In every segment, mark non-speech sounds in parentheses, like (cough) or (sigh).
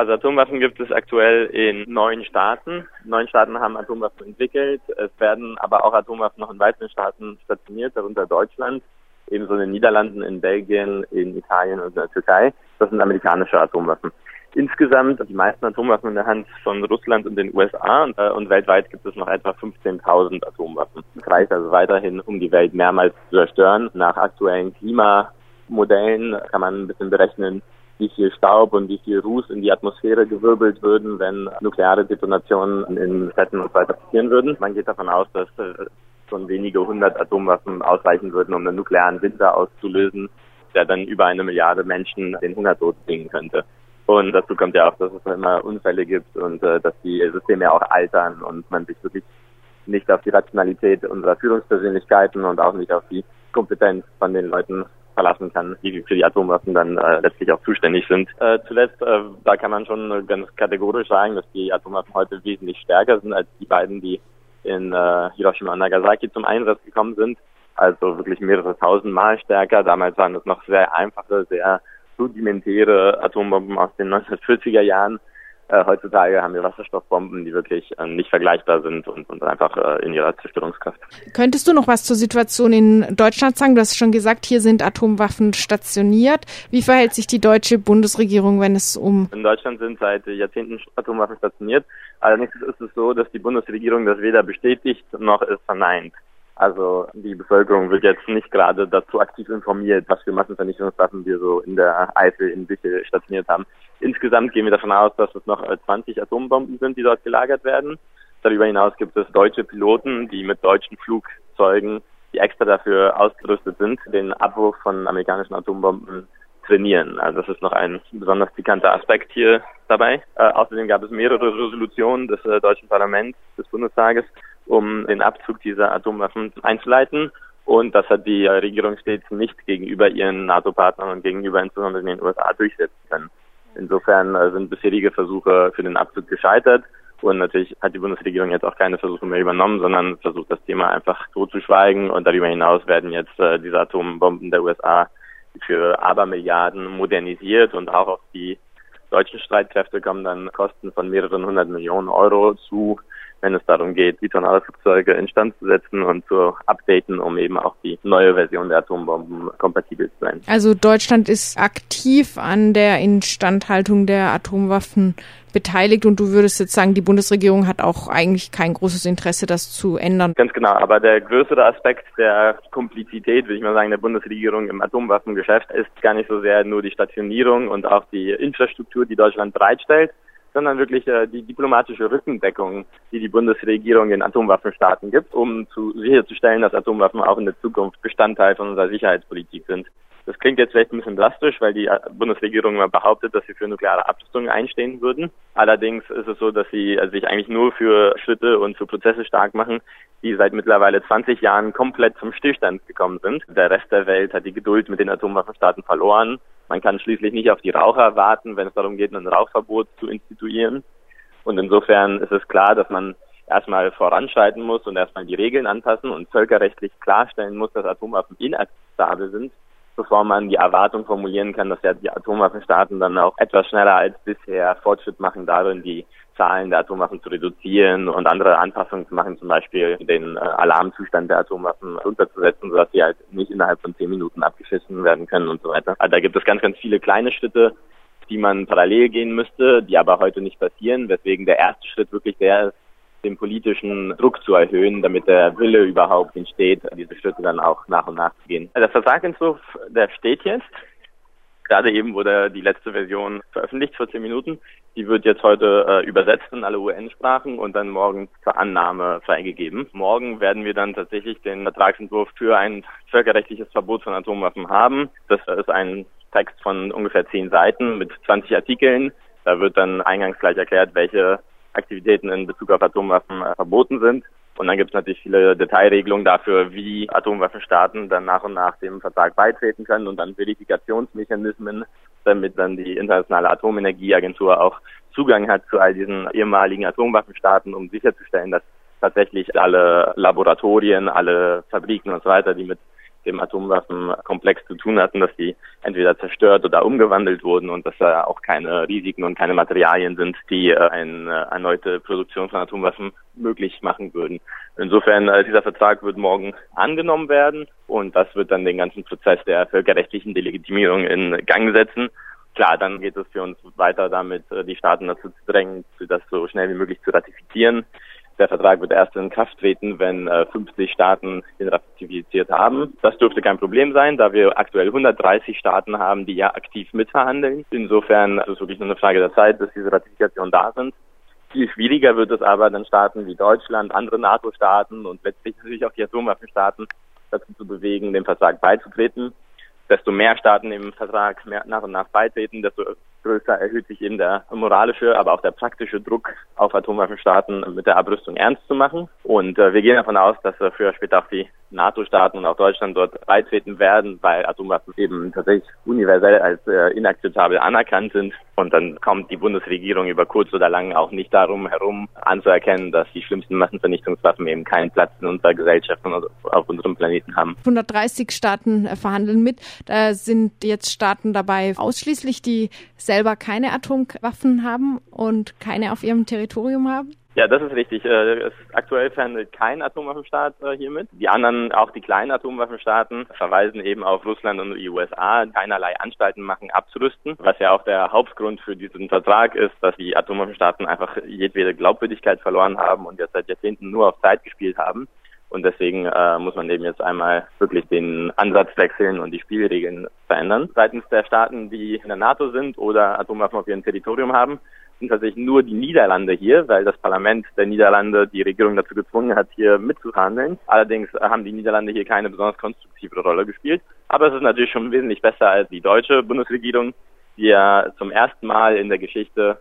Also Atomwaffen gibt es aktuell in neun Staaten. Neun Staaten haben Atomwaffen entwickelt. Es werden aber auch Atomwaffen noch in weiteren Staaten stationiert, darunter Deutschland, ebenso in den Niederlanden, in Belgien, in Italien und in der Türkei. Das sind amerikanische Atomwaffen. Insgesamt die meisten Atomwaffen in der Hand von Russland und den USA und, äh, und weltweit gibt es noch etwa 15.000 Atomwaffen. Es reicht also weiterhin, um die Welt mehrmals zu zerstören. Nach aktuellen Klimamodellen kann man ein bisschen berechnen, wie viel Staub und wie viel Ruß in die Atmosphäre gewirbelt würden, wenn nukleare Detonationen in Städten und so weiter passieren würden. Man geht davon aus, dass äh, schon wenige hundert Atomwaffen ausreichen würden, um einen nuklearen Winter auszulösen, der dann über eine Milliarde Menschen den Hungertod bringen könnte. Und dazu kommt ja auch, dass es immer Unfälle gibt und äh, dass die Systeme auch altern und man sich wirklich nicht auf die Rationalität unserer Führungspersönlichkeiten und auch nicht auf die Kompetenz von den Leuten verlassen kann, die für die Atomwaffen dann äh, letztlich auch zuständig sind. Äh, zuletzt, äh, da kann man schon ganz kategorisch sagen, dass die Atomwaffen heute wesentlich stärker sind als die beiden, die in äh, Hiroshima und Nagasaki zum Einsatz gekommen sind. Also wirklich mehrere tausend Mal stärker. Damals waren es noch sehr einfache, sehr rudimentäre Atombomben aus den 1940er Jahren. Äh, heutzutage haben wir Wasserstoffbomben, die wirklich äh, nicht vergleichbar sind und, und einfach äh, in ihrer Zerstörungskraft. Könntest du noch was zur Situation in Deutschland sagen? Du hast schon gesagt, hier sind Atomwaffen stationiert. Wie verhält sich die deutsche Bundesregierung, wenn es um... In Deutschland sind seit Jahrzehnten Atomwaffen stationiert. Allerdings ist es so, dass die Bundesregierung das weder bestätigt noch es verneint. Also die Bevölkerung wird jetzt nicht gerade dazu aktiv informiert, was für Massenvernichtungswaffen wir so in der Eifel in Büchel stationiert haben. Insgesamt gehen wir davon aus, dass es noch 20 äh, Atombomben sind, die dort gelagert werden. Darüber hinaus gibt es deutsche Piloten, die mit deutschen Flugzeugen, die extra dafür ausgerüstet sind, den Abwurf von amerikanischen Atombomben trainieren. Also das ist noch ein besonders pikanter Aspekt hier dabei. Äh, außerdem gab es mehrere Resolutionen des äh, deutschen Parlaments, des Bundestages, um den Abzug dieser Atomwaffen einzuleiten. Und das hat die Regierung stets nicht gegenüber ihren NATO-Partnern und gegenüber insbesondere den USA durchsetzen können. Insofern äh, sind bisherige Versuche für den Abzug gescheitert. Und natürlich hat die Bundesregierung jetzt auch keine Versuche mehr übernommen, sondern versucht das Thema einfach totzuschweigen. Und darüber hinaus werden jetzt äh, diese Atombomben der USA für Abermilliarden modernisiert und auch auf die deutschen Streitkräfte kommen dann Kosten von mehreren hundert Millionen Euro zu wenn es darum geht, die Tornado-Flugzeuge instand zu setzen und zu updaten, um eben auch die neue Version der Atombomben kompatibel zu sein. Also Deutschland ist aktiv an der Instandhaltung der Atomwaffen beteiligt und du würdest jetzt sagen, die Bundesregierung hat auch eigentlich kein großes Interesse, das zu ändern. Ganz genau, aber der größere Aspekt der Komplizität, würde ich mal sagen, der Bundesregierung im Atomwaffengeschäft ist gar nicht so sehr nur die Stationierung und auch die Infrastruktur, die Deutschland bereitstellt, sondern wirklich äh, die diplomatische Rückendeckung, die die Bundesregierung den Atomwaffenstaaten gibt, um zu, sicherzustellen, dass Atomwaffen auch in der Zukunft Bestandteil von unserer Sicherheitspolitik sind. Das klingt jetzt vielleicht ein bisschen drastisch, weil die äh, Bundesregierung immer behauptet, dass sie für nukleare Abrüstung einstehen würden. Allerdings ist es so, dass sie äh, sich eigentlich nur für Schritte und für Prozesse stark machen, die seit mittlerweile 20 Jahren komplett zum Stillstand gekommen sind. Der Rest der Welt hat die Geduld mit den Atomwaffenstaaten verloren. Man kann schließlich nicht auf die Raucher warten, wenn es darum geht, ein Rauchverbot zu instituieren. Und insofern ist es klar, dass man erstmal voranschreiten muss und erstmal die Regeln anpassen und völkerrechtlich klarstellen muss, dass Atomwaffen inakzeptabel sind bevor man die Erwartung formulieren kann, dass ja die Atomwaffenstaaten dann auch etwas schneller als bisher Fortschritt machen darin, die Zahlen der Atomwaffen zu reduzieren und andere Anpassungen zu machen, zum Beispiel den äh, Alarmzustand der Atomwaffen runterzusetzen, sodass sie halt nicht innerhalb von zehn Minuten abgeschissen werden können und so weiter. Also da gibt es ganz, ganz viele kleine Schritte, die man parallel gehen müsste, die aber heute nicht passieren, weswegen der erste Schritt wirklich der ist, den politischen Druck zu erhöhen, damit der Wille überhaupt entsteht, diese Schritte dann auch nach und nach zu gehen. Der Vertragsentwurf, der steht jetzt. Gerade eben wurde die letzte Version veröffentlicht, 14 Minuten. Die wird jetzt heute äh, übersetzt in alle UN-Sprachen und dann morgen zur Annahme freigegeben. Morgen werden wir dann tatsächlich den Vertragsentwurf für ein völkerrechtliches Verbot von Atomwaffen haben. Das ist ein Text von ungefähr zehn Seiten mit 20 Artikeln. Da wird dann eingangs gleich erklärt, welche Aktivitäten in Bezug auf Atomwaffen äh, verboten sind. Und dann gibt es natürlich viele Detailregelungen dafür, wie Atomwaffenstaaten dann nach und nach dem Vertrag beitreten können und dann Verifikationsmechanismen, damit dann die Internationale Atomenergieagentur auch Zugang hat zu all diesen ehemaligen Atomwaffenstaaten, um sicherzustellen, dass tatsächlich alle Laboratorien, alle Fabriken und so weiter, die mit dem Atomwaffenkomplex zu tun hatten, dass die entweder zerstört oder umgewandelt wurden und dass da auch keine Risiken und keine Materialien sind, die äh, eine erneute Produktion von Atomwaffen möglich machen würden. Insofern, äh, dieser Vertrag wird morgen angenommen werden und das wird dann den ganzen Prozess der völkerrechtlichen Delegitimierung in Gang setzen. Klar, dann geht es für uns weiter damit, äh, die Staaten dazu zu drängen, das so schnell wie möglich zu ratifizieren. Der Vertrag wird erst in Kraft treten, wenn äh, 50 Staaten ihn ratifiziert haben. Das dürfte kein Problem sein, da wir aktuell 130 Staaten haben, die ja aktiv mitverhandeln. Insofern ist es wirklich nur eine Frage der Zeit, bis diese Ratifikationen da sind. Viel schwieriger wird es aber dann Staaten wie Deutschland, andere NATO-Staaten und letztlich natürlich auch die Atomwaffenstaaten dazu zu bewegen, dem Vertrag beizutreten. Desto mehr Staaten dem Vertrag nach und nach beitreten, desto größer erhöht sich eben der moralische, aber auch der praktische Druck auf Atomwaffenstaaten mit der Abrüstung ernst zu machen. Und äh, wir gehen davon aus, dass äh, früher später auch die NATO-Staaten und auch Deutschland dort beitreten werden, weil Atomwaffen eben tatsächlich universell als äh, inakzeptabel anerkannt sind. Und dann kommt die Bundesregierung über kurz oder lang auch nicht darum herum anzuerkennen, dass die schlimmsten Massenvernichtungswaffen eben keinen Platz in unserer Gesellschaft und auf unserem Planeten haben. 130 Staaten äh, verhandeln mit. Da sind jetzt Staaten dabei, ausschließlich die selber keine Atomwaffen haben und keine auf ihrem Territorium haben? Ja, das ist richtig. Äh, aktuell verhandelt kein Atomwaffenstaat äh, hiermit. Die anderen, auch die kleinen Atomwaffenstaaten, verweisen eben auf Russland und die USA, keinerlei Anstalten machen, abzurüsten. Was ja auch der Hauptgrund für diesen Vertrag ist, dass die Atomwaffenstaaten einfach jedwede Glaubwürdigkeit verloren haben und jetzt seit Jahrzehnten nur auf Zeit gespielt haben. Und deswegen äh, muss man eben jetzt einmal wirklich den Ansatz wechseln und die Spielregeln verändern. Seitens der Staaten, die in der NATO sind oder Atomwaffen auf ihrem Territorium haben, sind tatsächlich nur die Niederlande hier, weil das Parlament der Niederlande die Regierung dazu gezwungen hat, hier mitzuverhandeln. Allerdings haben die Niederlande hier keine besonders konstruktive Rolle gespielt. Aber es ist natürlich schon wesentlich besser als die deutsche Bundesregierung, die ja zum ersten Mal in der Geschichte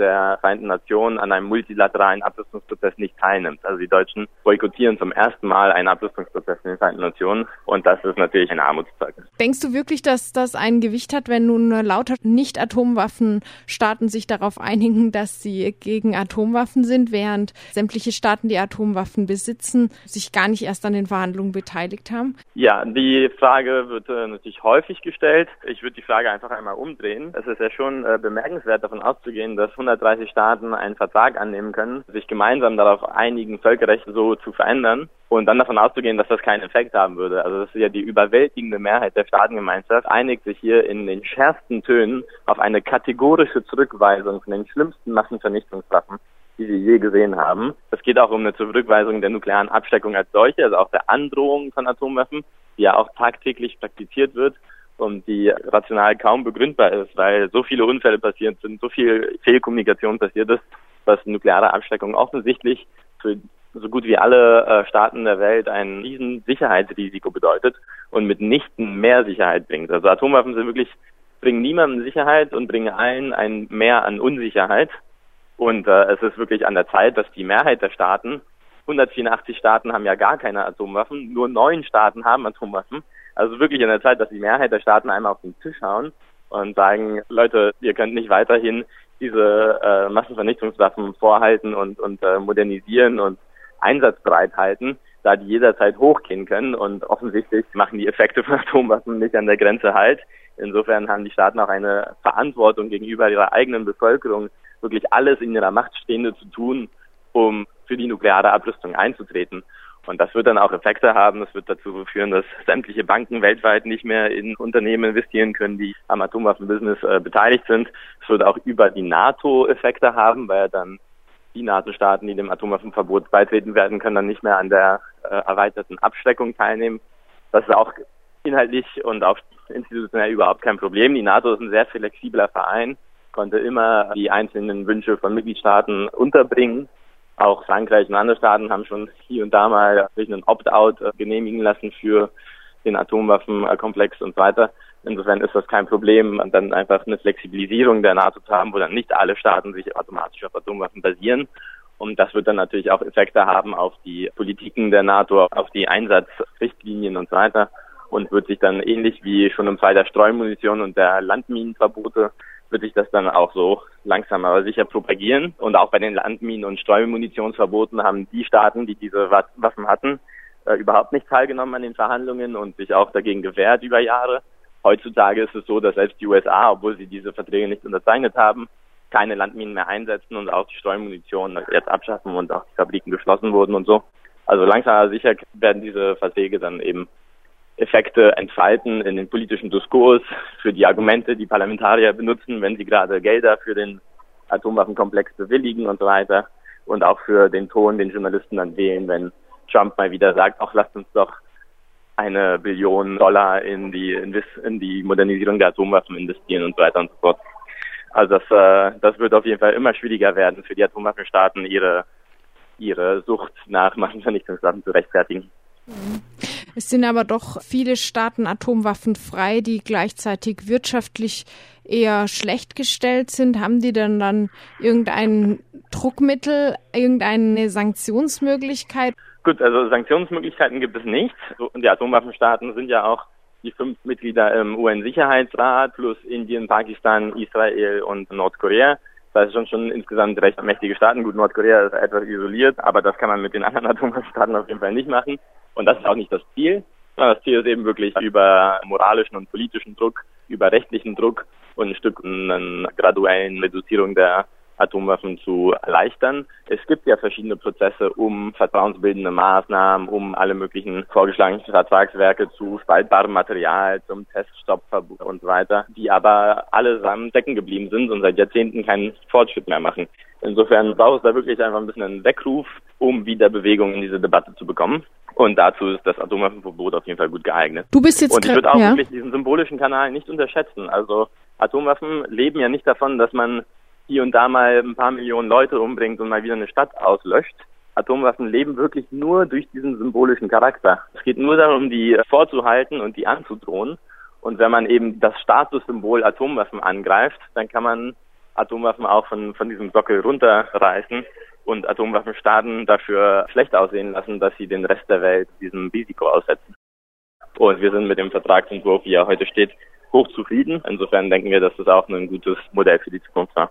der Vereinten Nationen an einem multilateralen Abrüstungsprozess nicht teilnimmt. Also die Deutschen boykottieren zum ersten Mal einen Abrüstungsprozess in den Vereinten Nationen und das ist natürlich ein Armutszeugnis. Denkst du wirklich, dass das ein Gewicht hat, wenn nun lauter Nicht-Atomwaffenstaaten sich darauf einigen, dass sie gegen Atomwaffen sind, während sämtliche Staaten, die Atomwaffen besitzen, sich gar nicht erst an den Verhandlungen beteiligt haben? Ja, die Frage wird äh, natürlich häufig gestellt. Ich würde die Frage einfach einmal umdrehen. Es ist ja schon äh, bemerkenswert davon auszugehen, dass 130 Staaten einen Vertrag annehmen können, sich gemeinsam darauf einigen, Völkerrecht so zu verändern und dann davon auszugehen, dass das keinen Effekt haben würde. Also das ist ja die überwältigende Mehrheit der Staatengemeinschaft, einigt sich hier in den schärfsten Tönen auf eine kategorische Zurückweisung von den schlimmsten Massenvernichtungswaffen die wir je gesehen haben. Es geht auch um eine Zurückweisung der nuklearen Absteckung als solche, also auch der Androhung von Atomwaffen, die ja auch tagtäglich praktiziert wird und die rational kaum begründbar ist, weil so viele Unfälle passiert sind, so viel Fehlkommunikation passiert ist, dass nukleare Abschreckung offensichtlich für so gut wie alle äh, Staaten der Welt ein riesen Sicherheitsrisiko bedeutet und mitnichten mehr Sicherheit bringt. Also Atomwaffen sind wirklich bringen niemandem Sicherheit und bringen allen ein Mehr an Unsicherheit. Und äh, es ist wirklich an der Zeit, dass die Mehrheit der Staaten, 184 Staaten haben ja gar keine Atomwaffen, nur neun Staaten haben Atomwaffen, also wirklich in der Zeit, dass die Mehrheit der Staaten einmal auf den Tisch hauen und sagen, Leute, ihr könnt nicht weiterhin diese äh, Massenvernichtungswaffen vorhalten und, und äh, modernisieren und einsatzbereit halten, da die jederzeit hochgehen können und offensichtlich machen die Effekte von (laughs) Atomwaffen nicht an der Grenze halt. Insofern haben die Staaten auch eine Verantwortung gegenüber ihrer eigenen Bevölkerung, wirklich alles in ihrer Macht Stehende zu tun, um für die nukleare Abrüstung einzutreten. Und das wird dann auch Effekte haben. Das wird dazu führen, dass sämtliche Banken weltweit nicht mehr in Unternehmen investieren können, die am Atomwaffenbusiness äh, beteiligt sind. Es wird auch über die NATO Effekte haben, weil dann die NATO-Staaten, die dem Atomwaffenverbot beitreten werden, können dann nicht mehr an der äh, erweiterten Abschreckung teilnehmen. Das ist auch inhaltlich und auch institutionell überhaupt kein Problem. Die NATO ist ein sehr flexibler Verein, konnte immer die einzelnen Wünsche von Mitgliedstaaten unterbringen auch Frankreich und andere Staaten haben schon hier und da mal sich einen Opt-out äh, genehmigen lassen für den Atomwaffenkomplex und so weiter. Insofern ist das kein Problem, dann einfach eine Flexibilisierung der NATO zu haben, wo dann nicht alle Staaten sich automatisch auf Atomwaffen basieren. Und das wird dann natürlich auch Effekte haben auf die Politiken der NATO, auf die Einsatzrichtlinien und so weiter und wird sich dann ähnlich wie schon im Fall der Streumunition und der Landminenverbote wird sich das dann auch so langsam aber sicher propagieren. Und auch bei den Landminen- und Streumunitionsverboten haben die Staaten, die diese Waffen hatten, äh, überhaupt nicht teilgenommen an den Verhandlungen und sich auch dagegen gewehrt über Jahre. Heutzutage ist es so, dass selbst die USA, obwohl sie diese Verträge nicht unterzeichnet haben, keine Landminen mehr einsetzen und auch die Streumunition jetzt abschaffen und auch die Fabriken geschlossen wurden und so. Also langsam aber sicher werden diese Verträge dann eben Effekte entfalten in den politischen Diskurs für die Argumente, die Parlamentarier benutzen, wenn sie gerade Gelder für den Atomwaffenkomplex bewilligen und so weiter und auch für den Ton, den Journalisten dann wählen, wenn Trump mal wieder sagt, auch lasst uns doch eine Billion Dollar in die in die Modernisierung der Atomwaffen investieren und so weiter und so fort. Also das, äh, das wird auf jeden Fall immer schwieriger werden für die Atomwaffenstaaten, ihre ihre Sucht nach Massenvernichtungswaffen zu rechtfertigen. Es sind aber doch viele Staaten atomwaffenfrei, die gleichzeitig wirtschaftlich eher schlecht gestellt sind. Haben die denn dann irgendein Druckmittel, irgendeine Sanktionsmöglichkeit? Gut, also Sanktionsmöglichkeiten gibt es nicht. Die Atomwaffenstaaten sind ja auch die fünf Mitglieder im UN-Sicherheitsrat plus Indien, Pakistan, Israel und Nordkorea. Das sind schon insgesamt recht mächtige Staaten. Gut, Nordkorea ist etwas isoliert, aber das kann man mit den anderen (laughs) Atomwaffenstaaten auf jeden Fall nicht machen. Und das ist auch nicht das Ziel. Das Ziel ist eben wirklich über moralischen und politischen Druck, über rechtlichen Druck und ein Stück einer graduellen Reduzierung der Atomwaffen zu erleichtern. Es gibt ja verschiedene Prozesse, um vertrauensbildende Maßnahmen, um alle möglichen vorgeschlagenen Vertragswerke zu spaltbarem Material, zum Teststoppverbot und so weiter, die aber allesamt stecken geblieben sind und seit Jahrzehnten keinen Fortschritt mehr machen. Insofern braucht es da wirklich einfach ein bisschen einen Weckruf, um wieder Bewegung in diese Debatte zu bekommen. Und dazu ist das Atomwaffenverbot auf jeden Fall gut geeignet. Du bist jetzt Und ich würde auch ja. wirklich diesen symbolischen Kanal nicht unterschätzen. Also Atomwaffen leben ja nicht davon, dass man hier und da mal ein paar Millionen Leute umbringt und mal wieder eine Stadt auslöscht. Atomwaffen leben wirklich nur durch diesen symbolischen Charakter. Es geht nur darum, die vorzuhalten und die anzudrohen. Und wenn man eben das Statussymbol Atomwaffen angreift, dann kann man Atomwaffen auch von, von diesem Sockel runterreißen und Atomwaffenstaaten dafür schlecht aussehen lassen, dass sie den Rest der Welt diesem Risiko aussetzen. Und wir sind mit dem Vertragsentwurf, wie er heute steht, hochzufrieden. Insofern denken wir, dass das auch ein gutes Modell für die Zukunft war.